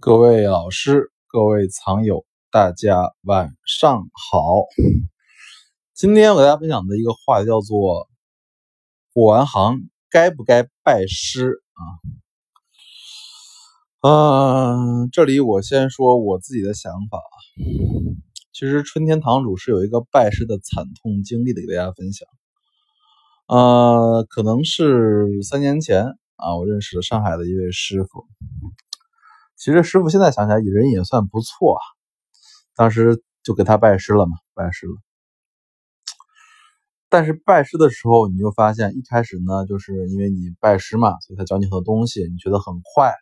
各位老师，各位藏友，大家晚上好。今天我给大家分享的一个话叫做“过完行该不该拜师”啊。嗯，这里我先说我自己的想法。其实春天堂主是有一个拜师的惨痛经历的，给大家分享。呃，可能是三年前啊，我认识了上海的一位师傅。其实师傅现在想起来，人也算不错啊。当时就给他拜师了嘛，拜师了。但是拜师的时候，你就发现一开始呢，就是因为你拜师嘛，所以他教你很多东西，你觉得很快，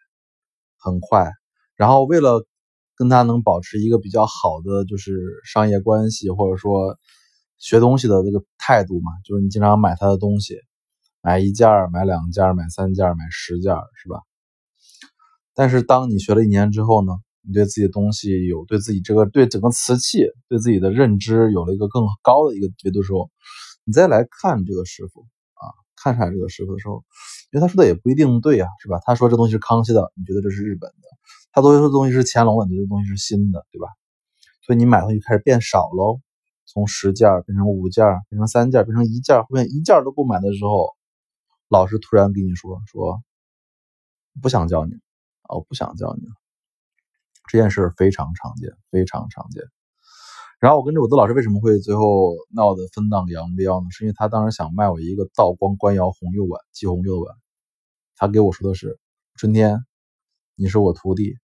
很快。然后为了跟他能保持一个比较好的就是商业关系，或者说学东西的这个态度嘛，就是你经常买他的东西，买一件买两件买三件买十件是吧？但是当你学了一年之后呢，你对自己的东西有对自己这个对整个瓷器对自己的认知有了一个更高的一个维度的时候，你再来看这个师傅啊，看上这个师傅的时候，因为他说的也不一定对啊，是吧？他说这东西是康熙的，你觉得这是日本的；他都说这东西是乾隆的，你觉得东西是新的，对吧？所以你买东西开始变少喽，从十件变成五件，变成三件，变成一件，后面一件都不买的时候，老师突然跟你说说，不想教你。我不想教你了，这件事非常常见，非常常见。然后我跟着我的老师为什么会最后闹得分道扬镳呢？是因为他当时想卖我一个道光官窑红釉碗，季红釉碗。他给我说的是：“春天，你是我徒弟，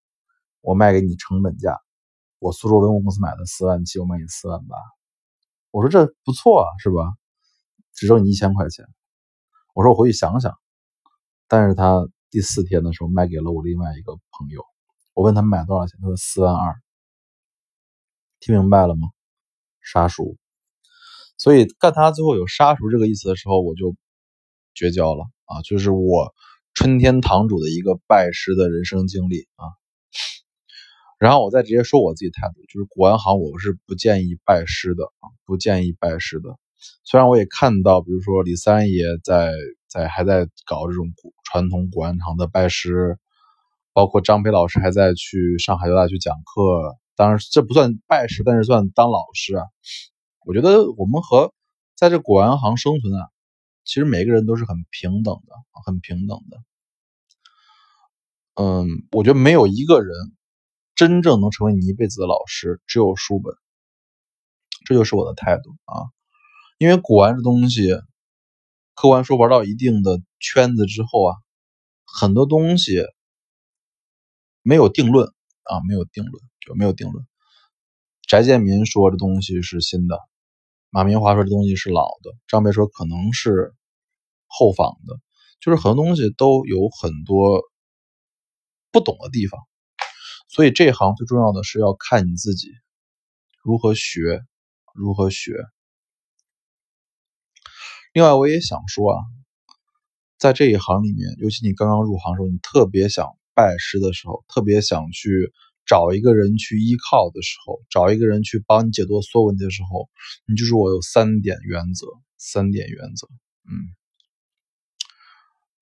我卖给你成本价。我苏州文物公司买的四万七，我卖你四万八。”我说这不错啊，是吧？只收你一千块钱。我说我回去想想。但是他。第四天的时候卖给了我另外一个朋友，我问他买多少钱，他说四万二。听明白了吗？杀熟。所以干他最后有杀熟这个意思的时候，我就绝交了啊！就是我春天堂主的一个拜师的人生经历啊。然后我再直接说我自己态度，就是古玩行我是不建议拜师的啊，不建议拜师的。虽然我也看到，比如说李三爷在在还在搞这种古传统古玩行的拜师，包括张培老师还在去上海交大去讲课。当然这不算拜师，但是算当老师啊。我觉得我们和在这古玩行生存啊，其实每个人都是很平等的，很平等的。嗯，我觉得没有一个人真正能成为你一辈子的老师，只有书本。这就是我的态度啊。因为古玩这东西，客观说玩到一定的圈子之后啊，很多东西没有定论啊，没有定论就没有定论。翟建民说这东西是新的，马明华说这东西是老的，张培说可能是后仿的，就是很多东西都有很多不懂的地方。所以这行最重要的是要看你自己如何学，如何学。另外，我也想说啊，在这一行里面，尤其你刚刚入行的时候，你特别想拜师的时候，特别想去找一个人去依靠的时候，找一个人去帮你解脱所有问题的时候，你就是我有三点原则，三点原则，嗯，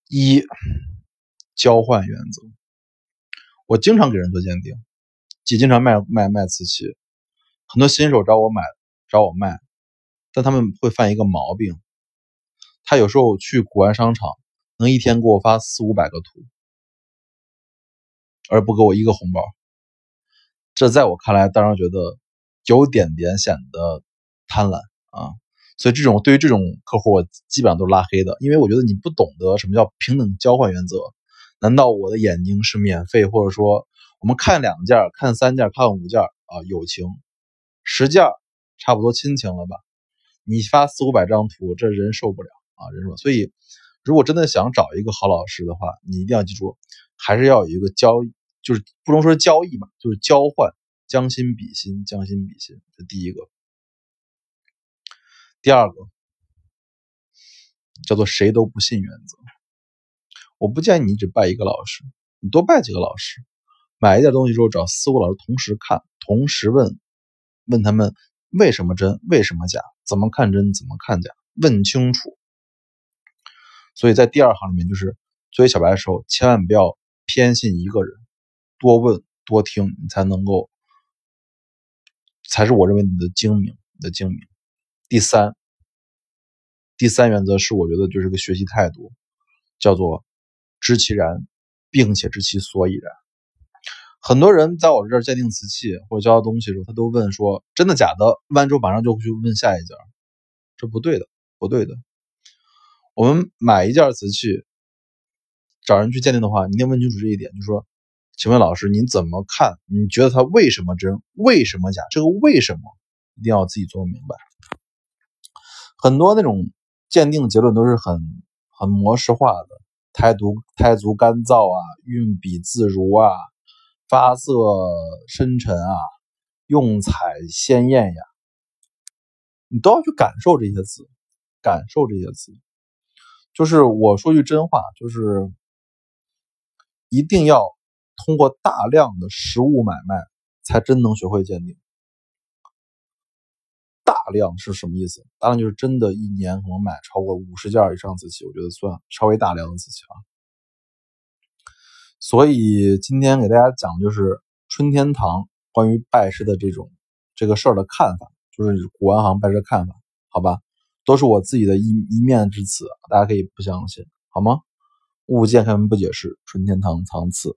一交换原则，我经常给人做鉴定，也经常卖卖卖瓷器，很多新手找我买，找我卖，但他们会犯一个毛病。他有时候去古玩商场，能一天给我发四五百个图，而不给我一个红包。这在我看来，当然觉得有点点显得贪婪啊。所以这种对于这种客户，我基本上都是拉黑的，因为我觉得你不懂得什么叫平等交换原则。难道我的眼睛是免费，或者说我们看两件、看三件、看五件啊，友情；十件差不多亲情了吧？你发四五百张图，这人受不了。啊，人说，所以如果真的想找一个好老师的话，你一定要记住，还是要有一个交易，就是不能说交易吧，就是交换，将心比心，将心比心，这第一个。第二个叫做谁都不信原则。我不建议你只拜一个老师，你多拜几个老师，买一件东西之后找四五老师同时看，同时问，问他们为什么真，为什么假，怎么看真，怎么看假，问清楚。所以在第二行里面，就是作为小白的时候，千万不要偏信一个人，多问多听，你才能够，才是我认为你的精明，你的精明。第三，第三原则是我觉得就是个学习态度，叫做知其然，并且知其所以然。很多人在我这儿鉴定瓷器或者教东西的时候，他都问说真的假的？问完之后马上就会去问下一家，这不对的，不对的。我们买一件瓷器，找人去鉴定的话，你得问清楚这一点，就是说，请问老师您怎么看？你觉得它为什么真？为什么假？这个为什么一定要自己做明白。很多那种鉴定的结论都是很很模式化的，胎足胎足干燥啊，运笔自如啊。发色深沉啊，用彩鲜艳呀，你都要去感受这些字，感受这些字。就是我说句真话，就是一定要通过大量的实物买卖，才真能学会鉴定。大量是什么意思？大量就是真的一年可能买超过五十件以上瓷器，我觉得算稍微大量的瓷器啊。所以今天给大家讲就是春天堂关于拜师的这种这个事儿的看法，就是古玩行拜师的看法，好吧，都是我自己的一一面之词，大家可以不相信，好吗？物见开门不解释，纯天堂藏词。